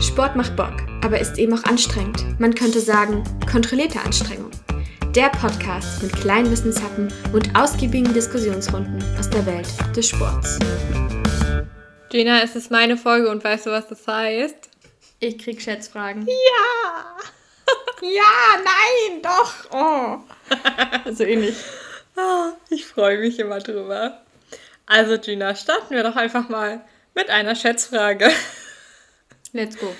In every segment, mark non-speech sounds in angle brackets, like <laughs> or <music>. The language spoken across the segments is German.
Sport macht Bock, aber ist eben auch anstrengend. Man könnte sagen, kontrollierte Anstrengung. Der Podcast mit kleinen Wissenshappen und ausgiebigen Diskussionsrunden aus der Welt des Sports. Gina, es ist meine Folge und weißt du, was das heißt? Ich krieg Schätzfragen. Ja! <laughs> ja, nein, doch! Oh. <laughs> so ähnlich. Ah, ich freue mich immer drüber. Also, Gina, starten wir doch einfach mal mit einer Schätzfrage. Let's go.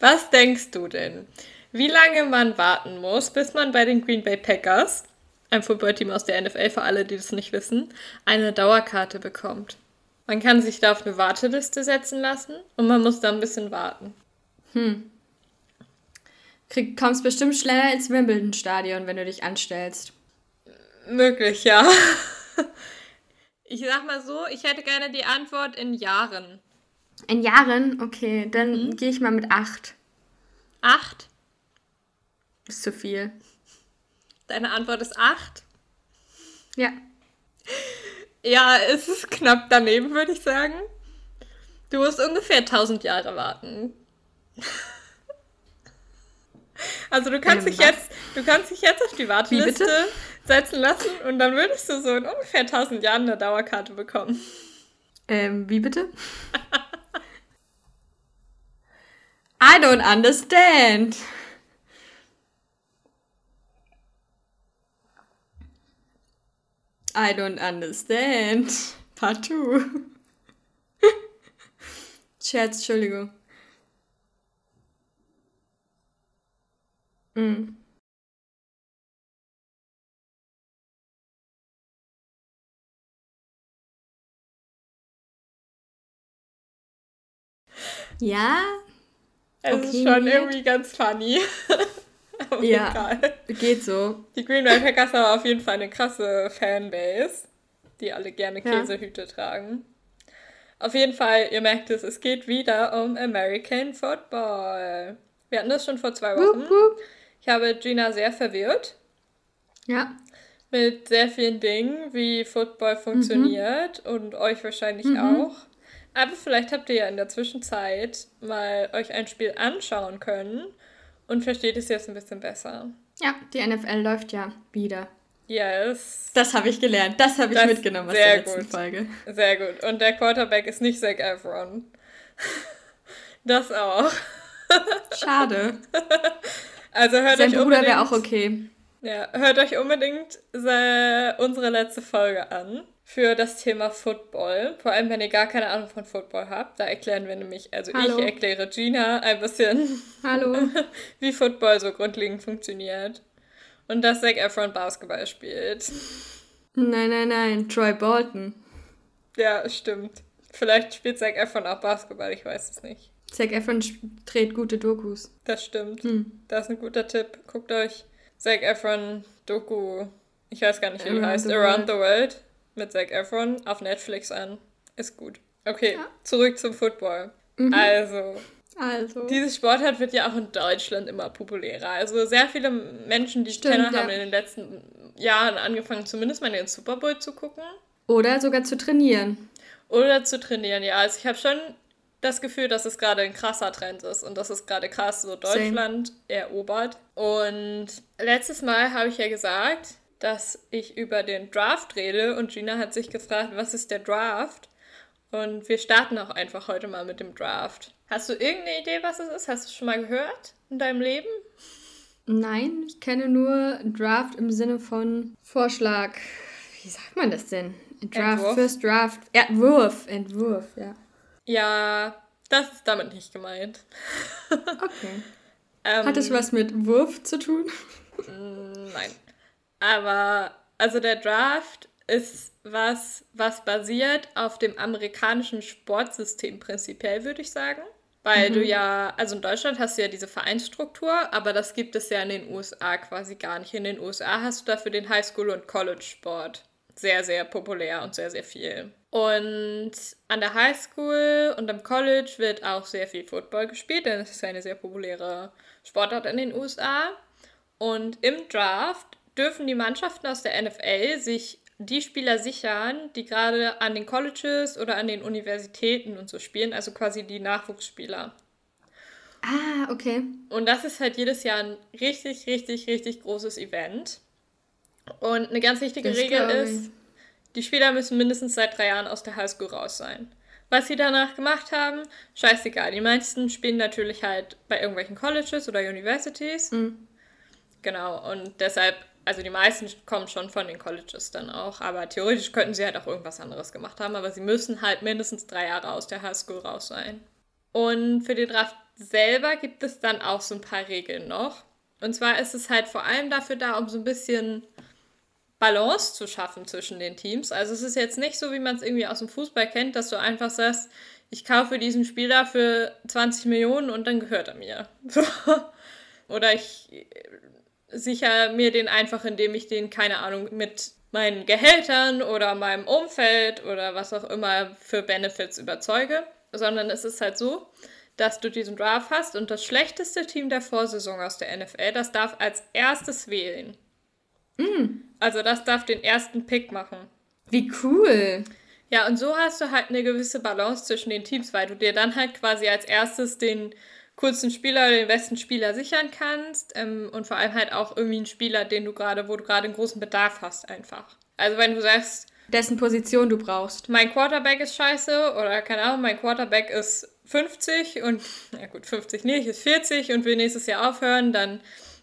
Was denkst du denn, wie lange man warten muss, bis man bei den Green Bay Packers, einem Footballteam aus der NFL für alle, die das nicht wissen, eine Dauerkarte bekommt? Man kann sich da auf eine Warteliste setzen lassen und man muss da ein bisschen warten. Hm. Krieg, kommst bestimmt schneller ins Wimbledon-Stadion, wenn du dich anstellst. Möglich, ja. <laughs> Ich sag mal so, ich hätte gerne die Antwort in Jahren. In Jahren? Okay, dann mhm. gehe ich mal mit acht. Acht? Ist zu viel. Deine Antwort ist acht? Ja. Ja, es ist knapp daneben, würde ich sagen. Du musst ungefähr 1000 Jahre warten. <laughs> Also du kannst ähm, dich jetzt, du kannst dich jetzt auf die Warteliste setzen lassen und dann würdest du so in ungefähr 1000 Jahren eine Dauerkarte bekommen. Ähm, wie bitte? <laughs> I don't understand. I don't understand. Partout. <laughs> Scherz, Entschuldigung. Mm. Ja. Es okay, ist schon irgendwie ganz funny. <laughs> ja, egal. geht so. Die Green Bay Packers haben auf jeden Fall eine krasse Fanbase, die alle gerne Käsehüte ja. tragen. Auf jeden Fall, ihr merkt es, es geht wieder um American Football. Wir hatten das schon vor zwei Wochen. Wupp, wupp. Ich habe Gina sehr verwirrt. Ja. Mit sehr vielen Dingen, wie Football funktioniert mhm. und euch wahrscheinlich mhm. auch. Aber vielleicht habt ihr ja in der Zwischenzeit mal euch ein Spiel anschauen können und versteht es jetzt ein bisschen besser. Ja, die NFL läuft ja wieder. Yes. Das habe ich gelernt. Das habe ich das mitgenommen aus der letzten gut. Folge. Sehr gut. Und der Quarterback ist nicht Zach Efron. <laughs> Das auch. Schade. <laughs> Also hört Sein euch Bruder wäre auch okay. Ja, hört euch unbedingt unsere letzte Folge an für das Thema Football. Vor allem, wenn ihr gar keine Ahnung von Football habt. Da erklären wir nämlich, also Hallo. ich erkläre Gina ein bisschen, Hallo. <laughs> wie Football so grundlegend funktioniert. Und dass Zac Efron Basketball spielt. Nein, nein, nein, Troy Bolton. Ja, stimmt. Vielleicht spielt Zac Efron auch Basketball, ich weiß es nicht. Zac Efron dreht gute Dokus. Das stimmt. Hm. Das ist ein guter Tipp. Guckt euch Zac Efron Doku, ich weiß gar nicht, wie die heißt, the Around the World mit Zac Efron auf Netflix an. Ist gut. Okay, ja. zurück zum Football. Mhm. Also, also. Dieses Sportart wird ja auch in Deutschland immer populärer. Also sehr viele Menschen, die ich kenne, ja. haben in den letzten Jahren angefangen, zumindest mal den Super Bowl zu gucken. Oder sogar zu trainieren. Oder zu trainieren, ja. Also ich habe schon das Gefühl, dass es gerade ein krasser Trend ist und dass es gerade krass so Deutschland Same. erobert. Und letztes Mal habe ich ja gesagt, dass ich über den Draft rede und Gina hat sich gefragt, was ist der Draft? Und wir starten auch einfach heute mal mit dem Draft. Hast du irgendeine Idee, was es ist? Hast du es schon mal gehört in deinem Leben? Nein, ich kenne nur Draft im Sinne von Vorschlag. Wie sagt man das denn? Draft, Entwurf. First Draft. Entwurf, Entwurf, ja. Ja, das ist damit nicht gemeint. <laughs> Okay. ähm, Hat es was mit Wurf zu tun? Mm, nein. Aber, also der Draft ist was, was basiert auf dem amerikanischen Sportsystem prinzipiell, würde ich sagen. Weil mhm. du ja, also in Deutschland hast du ja diese Vereinsstruktur, aber das gibt es ja in den USA quasi gar nicht. In den USA hast du dafür den Highschool- und College-Sport. Sehr, sehr populär und sehr, sehr viel. Und an der Highschool und am College wird auch sehr viel Football gespielt, denn es ist eine sehr populäre Sportart in den USA. Und im Draft dürfen die Mannschaften aus der NFL sich die Spieler sichern, die gerade an den Colleges oder an den Universitäten und so spielen, also quasi die Nachwuchsspieler. Ah, okay. Und das ist halt jedes Jahr ein richtig, richtig, richtig großes Event. Und eine ganz wichtige das Regel ist, die Spieler müssen mindestens seit drei Jahren aus der Highschool raus sein. Was sie danach gemacht haben, scheißegal. Die meisten spielen natürlich halt bei irgendwelchen Colleges oder Universities. Mhm. Genau, und deshalb, also die meisten kommen schon von den Colleges dann auch, aber theoretisch könnten sie halt auch irgendwas anderes gemacht haben, aber sie müssen halt mindestens drei Jahre aus der Highschool raus sein. Und für den Draft selber gibt es dann auch so ein paar Regeln noch. Und zwar ist es halt vor allem dafür da, um so ein bisschen Balance zu schaffen zwischen den Teams. Also es ist jetzt nicht so, wie man es irgendwie aus dem Fußball kennt, dass du einfach sagst, ich kaufe diesen Spieler für 20 Millionen und dann gehört er mir. Oder ich sichere mir den einfach, indem ich den, keine Ahnung, mit meinen Gehältern oder meinem Umfeld oder was auch immer für Benefits überzeuge. Sondern es ist halt so, dass du diesen Draft hast und das schlechteste Team der Vorsaison aus der NFL, das darf als erstes wählen. Mm. Also das darf den ersten Pick machen. Wie cool. Ja, und so hast du halt eine gewisse Balance zwischen den Teams, weil du dir dann halt quasi als erstes den kurzen Spieler oder den besten Spieler sichern kannst ähm, und vor allem halt auch irgendwie einen Spieler, den du gerade, wo du gerade einen großen Bedarf hast einfach. Also wenn du sagst, dessen Position du brauchst. Mein Quarterback ist scheiße oder keine Ahnung, mein Quarterback ist 50 und, ja gut, 50 nicht, ist 40 und will nächstes Jahr aufhören, dann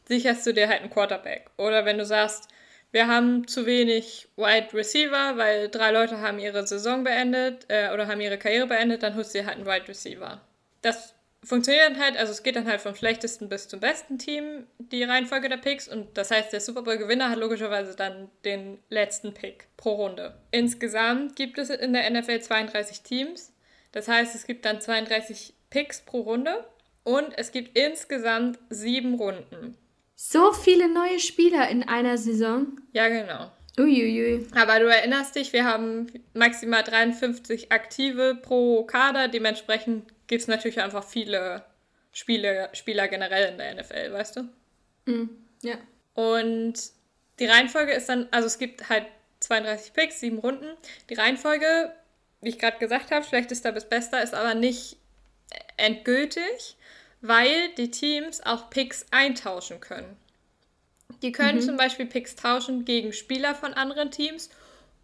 sicherst du dir halt einen Quarterback. Oder wenn du sagst, wir haben zu wenig Wide Receiver, weil drei Leute haben ihre Saison beendet äh, oder haben ihre Karriere beendet, dann holst du dir halt einen Wide Receiver. Das funktioniert dann halt, also es geht dann halt vom schlechtesten bis zum besten Team, die Reihenfolge der Picks. Und das heißt, der Super Bowl-Gewinner hat logischerweise dann den letzten Pick pro Runde. Insgesamt gibt es in der NFL 32 Teams. Das heißt, es gibt dann 32 Picks pro Runde und es gibt insgesamt sieben Runden. So viele neue Spieler in einer Saison. Ja, genau. Uiuiui. Aber du erinnerst dich, wir haben maximal 53 Aktive pro Kader. Dementsprechend gibt es natürlich einfach viele Spiele, Spieler generell in der NFL, weißt du? Mm, ja. Und die Reihenfolge ist dann, also es gibt halt 32 Picks, sieben Runden. Die Reihenfolge, wie ich gerade gesagt habe, schlechtester bis bester, ist aber nicht endgültig, weil die Teams auch Picks eintauschen können. Die können mhm. zum Beispiel Picks tauschen gegen Spieler von anderen Teams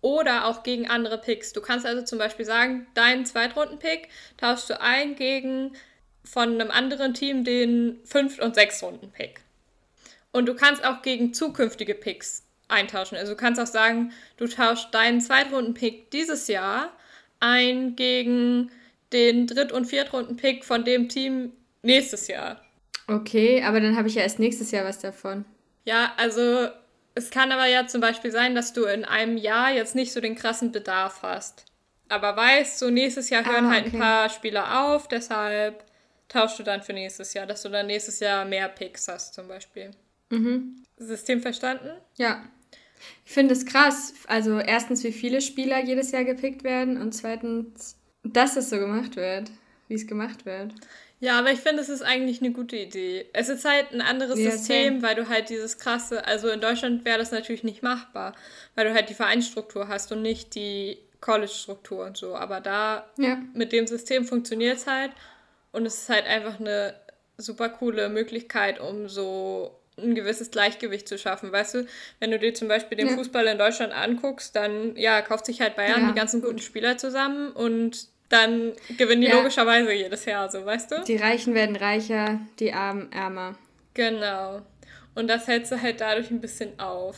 oder auch gegen andere Picks. Du kannst also zum Beispiel sagen, deinen Zweitrunden-Pick tauschst du ein gegen von einem anderen Team den Fünft- und Sechstrunden-Pick. Und du kannst auch gegen zukünftige Picks eintauschen. Also du kannst auch sagen, du tauschst deinen Zweitrunden-Pick dieses Jahr ein gegen den Dritt- und Viertrunden-Pick von dem Team nächstes Jahr. Okay, aber dann habe ich ja erst nächstes Jahr was davon. Ja, also es kann aber ja zum Beispiel sein, dass du in einem Jahr jetzt nicht so den krassen Bedarf hast. Aber weißt, so nächstes Jahr hören ah, halt ein paar Spieler auf, deshalb tauschst du dann für nächstes Jahr, dass du dann nächstes Jahr mehr Picks hast zum Beispiel. Mhm. System verstanden? Ja. Ich finde es krass. Also erstens, wie viele Spieler jedes Jahr gepickt werden und zweitens, dass es so gemacht wird, wie es gemacht wird. Ja, aber ich finde, es ist eigentlich eine gute Idee. Es ist halt ein anderes ja, System, same. weil du halt dieses krasse, also in Deutschland wäre das natürlich nicht machbar, weil du halt die Vereinsstruktur hast und nicht die College-Struktur und so. Aber da ja. mit dem System funktioniert es halt und es ist halt einfach eine super coole Möglichkeit, um so ein gewisses Gleichgewicht zu schaffen. Weißt du, wenn du dir zum Beispiel den ja. Fußball in Deutschland anguckst, dann ja, kauft sich halt Bayern ja. die ganzen guten Spieler zusammen und dann gewinnen die ja. logischerweise jedes Jahr, so weißt du? Die Reichen werden reicher, die Armen ärmer. Genau. Und das hältst du halt dadurch ein bisschen auf.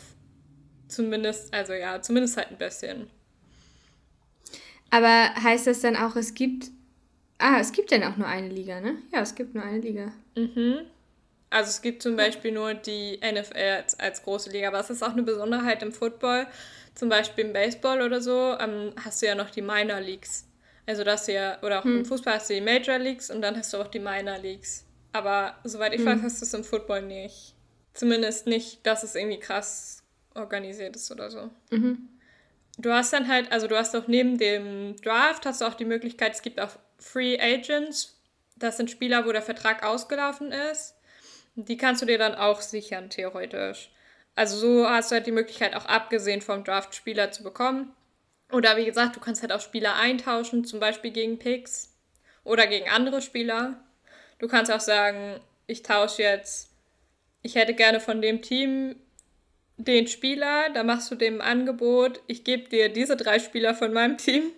Zumindest, also ja, zumindest halt ein bisschen. Aber heißt das dann auch, es gibt. Ah, es gibt dann auch nur eine Liga, ne? Ja, es gibt nur eine Liga. Mhm. Also es gibt zum Beispiel nur die NFL als, als große Liga, aber es ist auch eine Besonderheit im Football. Zum Beispiel im Baseball oder so ähm, hast du ja noch die Minor Leagues. Also das ja, oder auch hm. im Fußball hast du die Major Leagues und dann hast du auch die Minor Leagues. Aber soweit ich hm. weiß, hast du es im Football nicht. Zumindest nicht, dass es irgendwie krass organisiert ist oder so. Mhm. Du hast dann halt, also du hast auch neben dem Draft, hast du auch die Möglichkeit, es gibt auch Free Agents. Das sind Spieler, wo der Vertrag ausgelaufen ist. Die kannst du dir dann auch sichern, theoretisch. Also so hast du halt die Möglichkeit, auch abgesehen vom Draft Spieler zu bekommen. Oder wie gesagt, du kannst halt auch Spieler eintauschen, zum Beispiel gegen Picks oder gegen andere Spieler. Du kannst auch sagen, ich tausche jetzt, ich hätte gerne von dem Team den Spieler, da machst du dem Angebot, ich gebe dir diese drei Spieler von meinem Team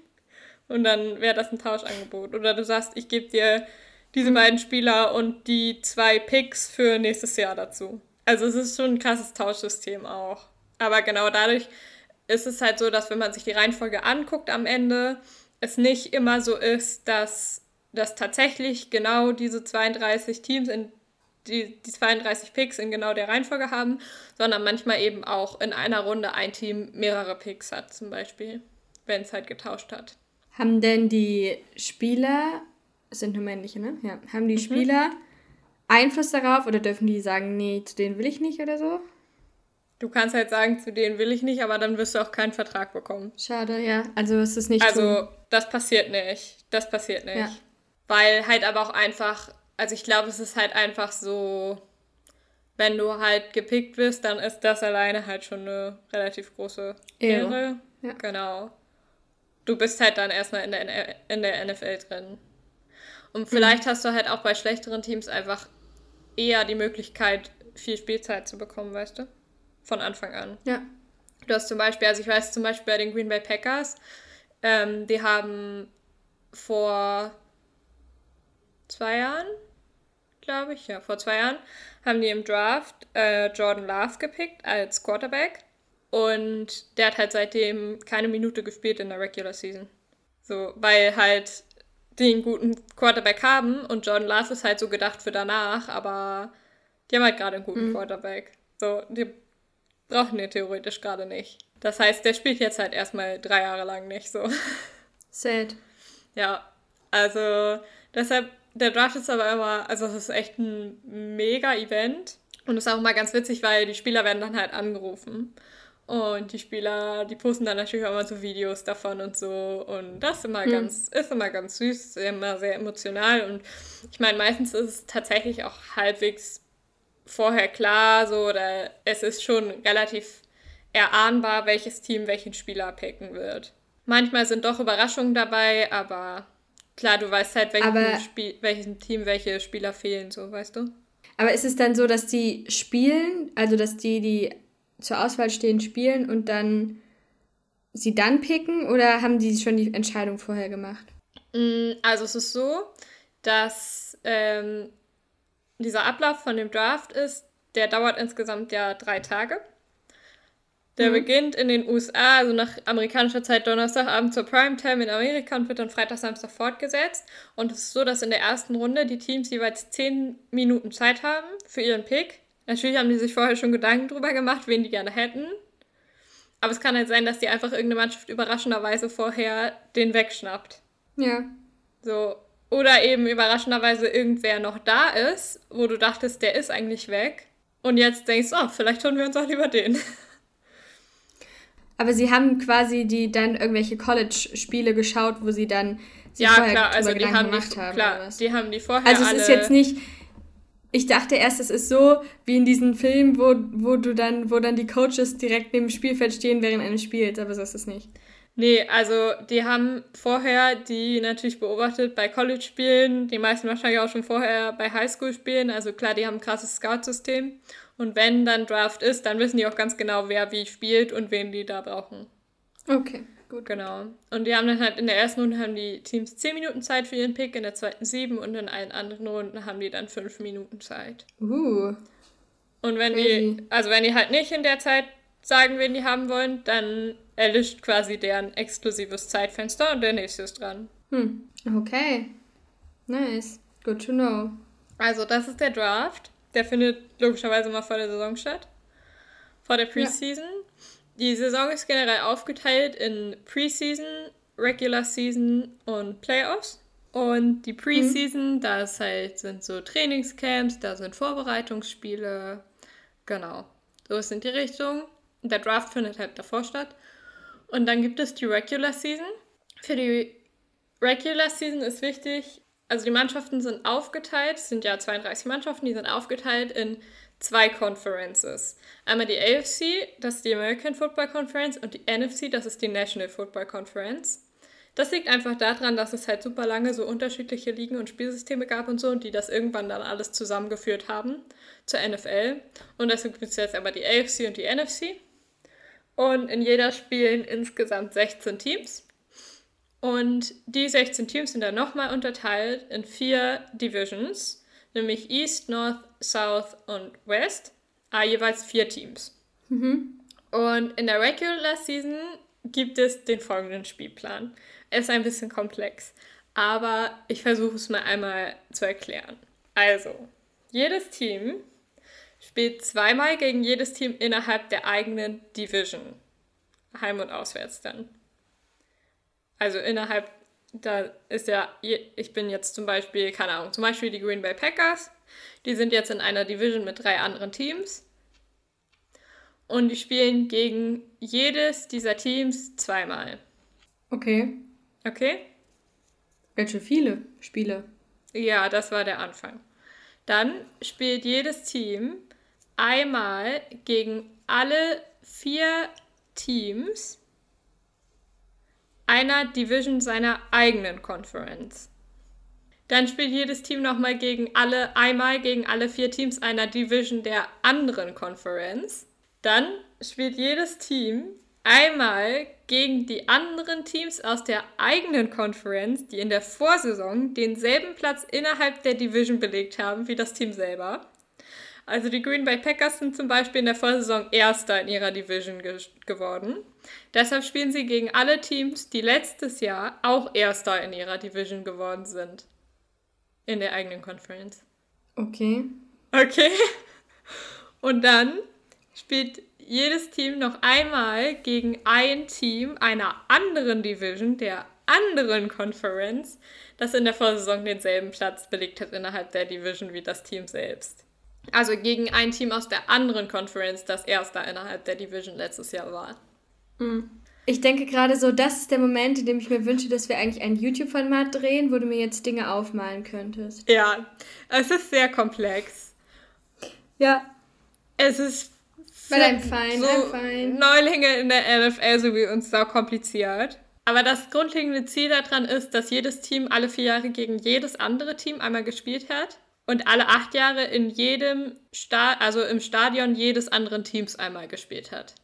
und dann wäre das ein Tauschangebot. Oder du sagst, ich gebe dir diese beiden Spieler und die zwei Picks für nächstes Jahr dazu. Also es ist schon ein krasses Tauschsystem auch. Aber genau dadurch ist es halt so, dass wenn man sich die Reihenfolge anguckt am Ende, es nicht immer so ist, dass, dass tatsächlich genau diese 32 Teams in die, die 32 Picks in genau der Reihenfolge haben, sondern manchmal eben auch in einer Runde ein Team mehrere Picks hat, zum Beispiel, wenn es halt getauscht hat. Haben denn die Spieler, es sind nur männliche, ne? Ja. Haben die mhm. Spieler Einfluss darauf oder dürfen die sagen, nee, zu denen will ich nicht oder so? Du kannst halt sagen, zu denen will ich nicht, aber dann wirst du auch keinen Vertrag bekommen. Schade, ja. Also ist es nicht. Also, tun. das passiert nicht. Das passiert nicht. Ja. Weil halt aber auch einfach also ich glaube, es ist halt einfach so, wenn du halt gepickt wirst, dann ist das alleine halt schon eine relativ große Ehre. Ja. Genau. Du bist halt dann erstmal in der, in der NFL drin. Und vielleicht mhm. hast du halt auch bei schlechteren Teams einfach eher die Möglichkeit, viel Spielzeit zu bekommen, weißt du? Von Anfang an. Ja. Du hast zum Beispiel, also ich weiß zum Beispiel bei den Green Bay Packers, ähm, die haben vor zwei Jahren, glaube ich, ja, vor zwei Jahren, haben die im Draft äh, Jordan Love gepickt als Quarterback. Und der hat halt seitdem keine Minute gespielt in der Regular Season. So, weil halt die einen guten Quarterback haben und Jordan Love ist halt so gedacht für danach, aber die haben halt gerade einen guten mhm. Quarterback. So, die brauchen den theoretisch gerade nicht. Das heißt, der spielt jetzt halt erstmal drei Jahre lang nicht so. Sad. Ja, also deshalb der Draft ist aber immer, also es ist echt ein mega Event. Und es ist auch immer ganz witzig, weil die Spieler werden dann halt angerufen. Und die Spieler, die posten dann natürlich auch immer so Videos davon und so. Und das ist immer, hm. ganz, ist immer ganz süß, immer sehr emotional. Und ich meine, meistens ist es tatsächlich auch halbwegs vorher klar, so, oder es ist schon relativ erahnbar, welches Team welchen Spieler picken wird. Manchmal sind doch Überraschungen dabei, aber Klar, du weißt halt, welchem, Spiel, welchem Team welche Spieler fehlen, so, weißt du? Aber ist es dann so, dass die spielen, also dass die, die zur Auswahl stehen, spielen und dann sie dann picken oder haben die schon die Entscheidung vorher gemacht? Mm, also es ist so, dass ähm, dieser Ablauf von dem Draft ist, der dauert insgesamt ja drei Tage. Der mhm. beginnt in den USA, also nach amerikanischer Zeit Donnerstagabend zur Primetime in Amerika und wird dann Freitag, Samstag fortgesetzt. Und es ist so, dass in der ersten Runde die Teams jeweils 10 Minuten Zeit haben für ihren Pick. Natürlich haben die sich vorher schon Gedanken drüber gemacht, wen die gerne hätten. Aber es kann halt sein, dass die einfach irgendeine Mannschaft überraschenderweise vorher den wegschnappt. Ja. So. Oder eben überraschenderweise irgendwer noch da ist, wo du dachtest, der ist eigentlich weg. Und jetzt denkst, oh, vielleicht tun wir uns auch lieber den. <laughs> Aber sie haben quasi die dann irgendwelche College-Spiele geschaut, wo sie dann sich ja, vorher klar, also die haben gemacht die, haben. Klar, die haben die vorher Also es ist jetzt nicht... Ich dachte erst, es ist so wie in diesen Filmen, wo, wo du dann, wo dann die Coaches direkt neben dem Spielfeld stehen während eines Spiels, aber so ist es nicht. Nee, also die haben vorher die natürlich beobachtet bei College-Spielen, die meisten wahrscheinlich auch schon vorher bei Highschool-Spielen. Also klar, die haben ein krasses Scout-System. Und wenn dann Draft ist, dann wissen die auch ganz genau, wer wie spielt und wen die da brauchen. Okay, gut. Genau. Und die haben dann halt in der ersten Runde haben die Teams 10 Minuten Zeit für ihren Pick, in der zweiten 7 und in allen anderen Runden haben die dann 5 Minuten Zeit. Uh. Und wenn crazy. die, also wenn die halt nicht in der Zeit sagen, wen die haben wollen, dann erlischt quasi deren exklusives Zeitfenster und der nächste ist dran. Hm. Okay. Nice. Good to know. Also, das ist der Draft. Der findet logischerweise mal vor der Saison statt. Vor der Preseason. Ja. Die Saison ist generell aufgeteilt in Preseason, Regular Season und Playoffs. Und die Preseason, mhm. das halt sind so Trainingscamps, da sind Vorbereitungsspiele. Genau. So sind die Richtungen. Der Draft findet halt davor statt. Und dann gibt es die Regular Season. Für die Regular Season ist wichtig, also die Mannschaften sind aufgeteilt, es sind ja 32 Mannschaften, die sind aufgeteilt in zwei Conferences. Einmal die AFC, das ist die American Football Conference, und die NFC, das ist die National Football Conference. Das liegt einfach daran, dass es halt super lange so unterschiedliche Ligen und Spielsysteme gab und so und die das irgendwann dann alles zusammengeführt haben zur NFL. Und deswegen gibt es jetzt aber die AFC und die NFC. Und in jeder spielen insgesamt 16 Teams. Und die 16 Teams sind dann nochmal unterteilt in vier Divisions, nämlich East, North, South und West. Ah, jeweils vier Teams. Mhm. Und in der Regular Season gibt es den folgenden Spielplan. Er ist ein bisschen komplex, aber ich versuche es mal einmal zu erklären. Also, jedes Team spielt zweimal gegen jedes Team innerhalb der eigenen Division. Heim- und auswärts dann. Also innerhalb, da ist ja, ich bin jetzt zum Beispiel, keine Ahnung, zum Beispiel die Green Bay Packers. Die sind jetzt in einer Division mit drei anderen Teams. Und die spielen gegen jedes dieser Teams zweimal. Okay. Okay? Ganz schön viele Spiele. Ja, das war der Anfang. Dann spielt jedes Team einmal gegen alle vier Teams einer Division seiner eigenen Conference. Dann spielt jedes Team nochmal gegen alle, einmal gegen alle vier Teams einer Division der anderen Conference. Dann spielt jedes Team einmal gegen die anderen Teams aus der eigenen Conference, die in der Vorsaison denselben Platz innerhalb der Division belegt haben wie das Team selber. Also die Green Bay Packers sind zum Beispiel in der Vorsaison Erster in ihrer Division ge geworden. Deshalb spielen sie gegen alle Teams, die letztes Jahr auch Erster in ihrer Division geworden sind. In der eigenen Conference. Okay. Okay. <laughs> Und dann spielt jedes Team noch einmal gegen ein Team einer anderen Division, der anderen Conference, das in der Vorsaison denselben Platz belegt hat innerhalb der Division wie das Team selbst. Also gegen ein Team aus der anderen Conference, das erster innerhalb der Division letztes Jahr war. Hm. Ich denke gerade so, das ist der Moment, in dem ich mir wünsche, dass wir eigentlich ein YouTube-Format drehen, wo du mir jetzt Dinge aufmalen könntest. Ja, es ist sehr komplex. Ja. Es ist weil I'm fine, so I'm fine. Neulinge in der NFL so wie uns sau kompliziert. Aber das grundlegende Ziel daran ist, dass jedes Team alle vier Jahre gegen jedes andere Team einmal gespielt hat und alle acht Jahre in jedem Sta also im Stadion jedes anderen Teams einmal gespielt hat.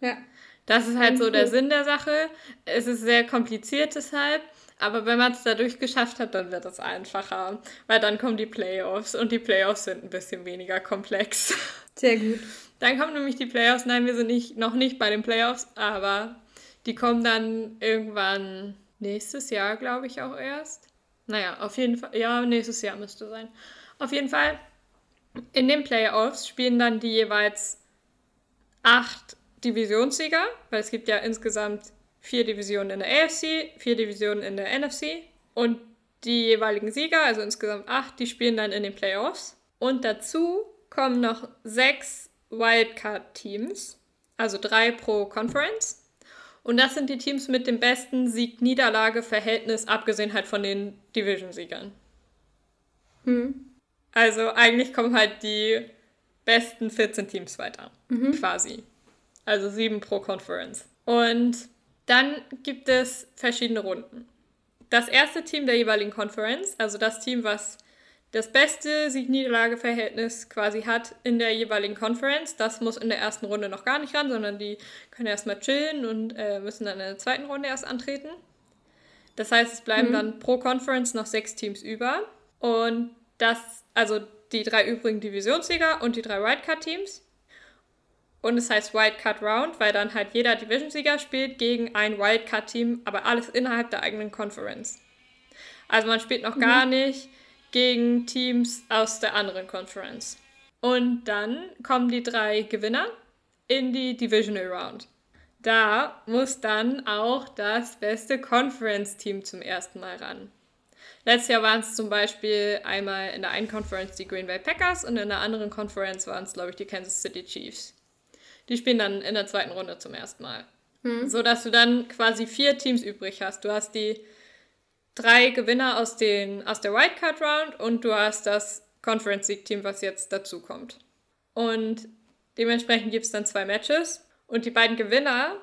Ja. Das ist halt so der Sinn der Sache. Es ist sehr kompliziert deshalb, aber wenn man es dadurch geschafft hat, dann wird es einfacher, weil dann kommen die Playoffs und die Playoffs sind ein bisschen weniger komplex. Sehr gut. Dann kommen nämlich die Playoffs. Nein, wir sind nicht, noch nicht bei den Playoffs, aber die kommen dann irgendwann nächstes Jahr, glaube ich, auch erst. Naja, auf jeden Fall. Ja, nächstes Jahr müsste sein. Auf jeden Fall, in den Playoffs spielen dann die jeweils acht Divisionssieger, weil es gibt ja insgesamt vier Divisionen in der AFC, vier Divisionen in der NFC und die jeweiligen Sieger, also insgesamt acht, die spielen dann in den Playoffs. Und dazu kommen noch sechs Wildcard-Teams, also drei pro Conference. Und das sind die Teams mit dem besten Sieg-Niederlage-Verhältnis, abgesehen halt von den Division-Siegern. Hm. Also eigentlich kommen halt die besten 14 Teams weiter, mhm. quasi. Also sieben pro Conference. Und dann gibt es verschiedene Runden. Das erste Team der jeweiligen Conference, also das Team, was das beste Sieg-Niederlage-Verhältnis quasi hat in der jeweiligen Conference. Das muss in der ersten Runde noch gar nicht ran, sondern die können erstmal chillen und äh, müssen dann in der zweiten Runde erst antreten. Das heißt, es bleiben mhm. dann pro Conference noch sechs Teams über. Und das, also die drei übrigen Divisionssieger und die drei Wildcard-Teams. Und es heißt Wildcard Round, weil dann halt jeder Divisionssieger spielt gegen ein Wildcard-Team, aber alles innerhalb der eigenen Conference. Also man spielt noch mhm. gar nicht gegen Teams aus der anderen Conference. Und dann kommen die drei Gewinner in die Divisional Round. Da muss dann auch das beste Conference-Team zum ersten Mal ran. Letztes Jahr waren es zum Beispiel einmal in der einen Conference die Green Bay Packers und in der anderen Conference waren es, glaube ich, die Kansas City Chiefs. Die spielen dann in der zweiten Runde zum ersten Mal. Hm. So dass du dann quasi vier Teams übrig hast. Du hast die drei Gewinner aus, den, aus der Wildcard Round und du hast das Conference League Team, was jetzt dazu kommt. Und dementsprechend gibt es dann zwei Matches und die beiden Gewinner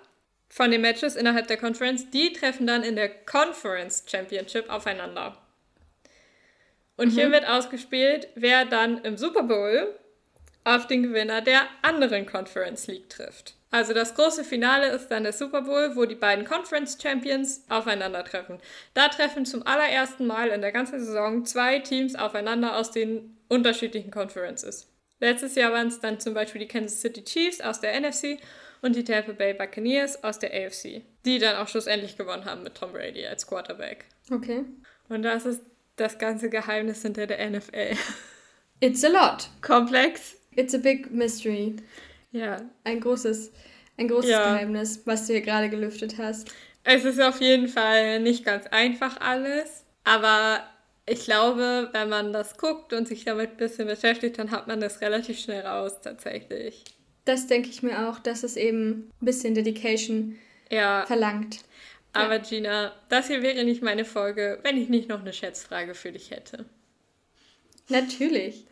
von den Matches innerhalb der Conference, die treffen dann in der Conference Championship aufeinander. Und mhm. hier wird ausgespielt, wer dann im Super Bowl auf den Gewinner der anderen Conference League trifft. Also das große Finale ist dann der Super Bowl, wo die beiden Conference Champions aufeinandertreffen. Da treffen zum allerersten Mal in der ganzen Saison zwei Teams aufeinander aus den unterschiedlichen Conferences. Letztes Jahr waren es dann zum Beispiel die Kansas City Chiefs aus der NFC und die Tampa Bay Buccaneers aus der AFC, die dann auch schlussendlich gewonnen haben mit Tom Brady als Quarterback. Okay. Und das ist das ganze Geheimnis hinter der NFL. It's a lot. Komplex. It's a big mystery. Ja. Ein großes, ein großes ja. Geheimnis, was du hier gerade gelüftet hast. Es ist auf jeden Fall nicht ganz einfach alles, aber ich glaube, wenn man das guckt und sich damit ein bisschen beschäftigt, dann hat man das relativ schnell raus tatsächlich. Das denke ich mir auch, dass es eben ein bisschen Dedication ja. verlangt. Aber. Gina, das hier wäre nicht meine Folge, wenn ich nicht noch eine Schätzfrage für dich hätte. Natürlich.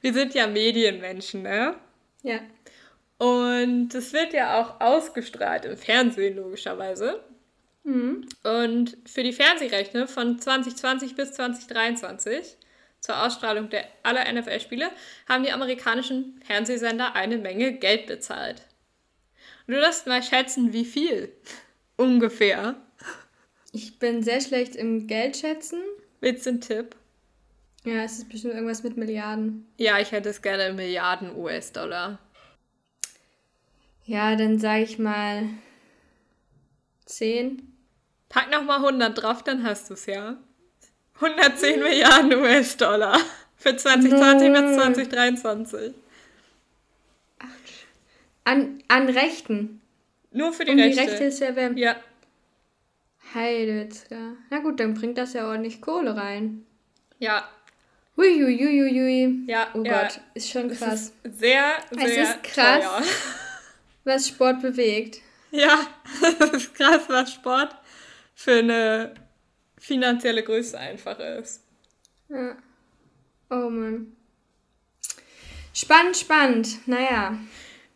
Wir sind ja Medienmenschen, ne? Ja. Und es wird ja auch ausgestrahlt im Fernsehen, logischerweise. Mhm. Und für die Fernsehrechte von 2020 bis 2023 zur Ausstrahlung der aller NFL-Spiele haben die amerikanischen Fernsehsender eine Menge Geld bezahlt. Und du darfst mal schätzen, wie viel. <laughs> Ungefähr. Ich bin sehr schlecht im Geldschätzen. Willst du einen Tipp? Ja, es ist bestimmt irgendwas mit Milliarden. Ja, ich hätte es gerne in Milliarden US-Dollar. Ja, dann sage ich mal 10. Pack nochmal 100 drauf, dann hast du es ja. 110 Milliarden US-Dollar für 2020 no. bis 2023. An, an Rechten. Nur für die um Rechte. Die Rechte ist ja wer. Ja. Heidewitzka. Na gut, dann bringt das ja ordentlich Kohle rein. Ja. Huiuiuiui. Ja. Oh ja. Gott, ist schon krass. Ist sehr, sehr Es ist krass, teuer. <laughs> was Sport bewegt. Ja, <laughs> es ist krass, was Sport für eine finanzielle Größe einfach ist. Ja. Oh Mann. Spannend, spannend. Naja.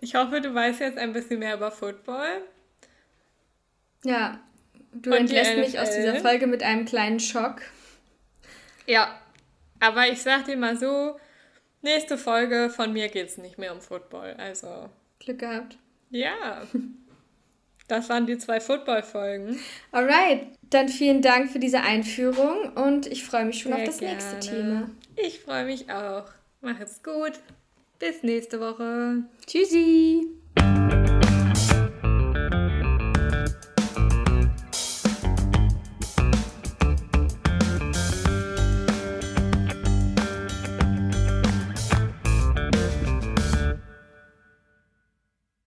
Ich hoffe, du weißt jetzt ein bisschen mehr über Football. Ja. Du entlässt mich aus dieser Folge mit einem kleinen Schock. Ja. Aber ich sag dir mal so, nächste Folge von mir geht es nicht mehr um Football. Also. Glück gehabt. Ja. Das waren die zwei Football-Folgen. Alright, dann vielen Dank für diese Einführung und ich freue mich schon Sehr auf das gerne. nächste Thema. Ich freue mich auch. Mach es gut. Bis nächste Woche. Tschüssi.